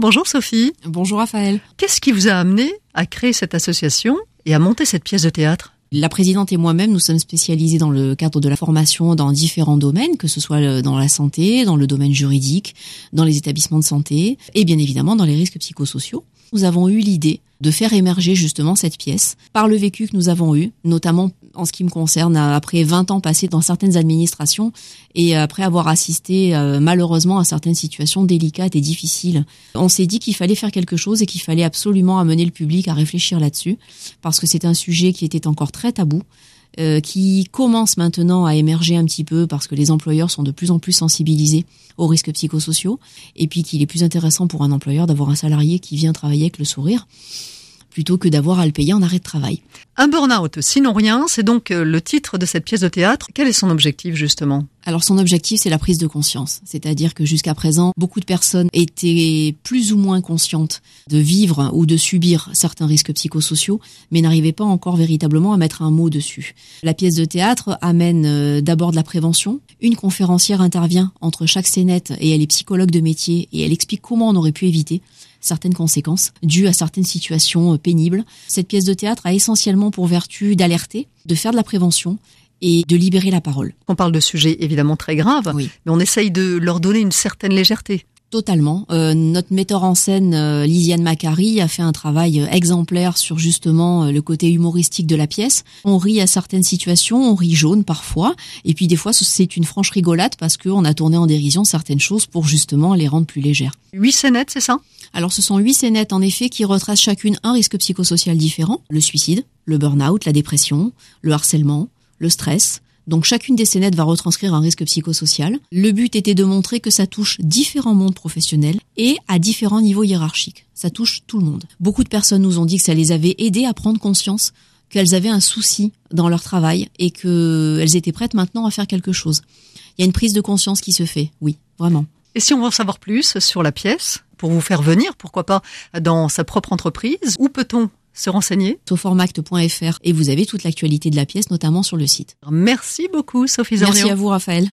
Bonjour Sophie. Bonjour Raphaël. Qu'est-ce qui vous a amené à créer cette association et à monter cette pièce de théâtre? La présidente et moi-même, nous sommes spécialisés dans le cadre de la formation dans différents domaines, que ce soit dans la santé, dans le domaine juridique, dans les établissements de santé et bien évidemment dans les risques psychosociaux. Nous avons eu l'idée de faire émerger justement cette pièce par le vécu que nous avons eu, notamment en ce qui me concerne, après 20 ans passés dans certaines administrations et après avoir assisté euh, malheureusement à certaines situations délicates et difficiles, on s'est dit qu'il fallait faire quelque chose et qu'il fallait absolument amener le public à réfléchir là-dessus, parce que c'est un sujet qui était encore très tabou. Euh, qui commence maintenant à émerger un petit peu parce que les employeurs sont de plus en plus sensibilisés aux risques psychosociaux et puis qu'il est plus intéressant pour un employeur d'avoir un salarié qui vient travailler avec le sourire plutôt que d'avoir à le payer en arrêt de travail. Un burn-out, sinon rien, c'est donc euh, le titre de cette pièce de théâtre. Quel est son objectif justement? Alors son objectif, c'est la prise de conscience. C'est-à-dire que jusqu'à présent, beaucoup de personnes étaient plus ou moins conscientes de vivre ou de subir certains risques psychosociaux, mais n'arrivaient pas encore véritablement à mettre un mot dessus. La pièce de théâtre amène euh, d'abord de la prévention. Une conférencière intervient entre chaque scénette et elle est psychologue de métier et elle explique comment on aurait pu éviter certaines conséquences dues à certaines situations euh, pénibles. Cette pièce de théâtre a essentiellement pour vertu d'alerter, de faire de la prévention et de libérer la parole. On parle de sujets évidemment très graves, mais on essaye de leur donner une certaine légèreté. Totalement. Euh, notre metteur en scène, euh, Lisiane Macari, a fait un travail exemplaire sur justement le côté humoristique de la pièce. On rit à certaines situations, on rit jaune parfois, et puis des fois c'est une franche rigolade parce qu'on a tourné en dérision certaines choses pour justement les rendre plus légères. Huit scénettes, c'est ça? Alors ce sont huit scénettes en effet qui retracent chacune un risque psychosocial différent, le suicide, le burn-out, la dépression, le harcèlement, le stress. Donc chacune des scénettes va retranscrire un risque psychosocial. Le but était de montrer que ça touche différents mondes professionnels et à différents niveaux hiérarchiques. Ça touche tout le monde. Beaucoup de personnes nous ont dit que ça les avait aidées à prendre conscience qu'elles avaient un souci dans leur travail et qu'elles étaient prêtes maintenant à faire quelque chose. Il y a une prise de conscience qui se fait, oui, vraiment. Et si on veut en savoir plus sur la pièce, pour vous faire venir, pourquoi pas, dans sa propre entreprise, où peut-on se renseigner Soformact.fr et vous avez toute l'actualité de la pièce, notamment sur le site. Merci beaucoup, Sophie Merci à vous, Raphaël.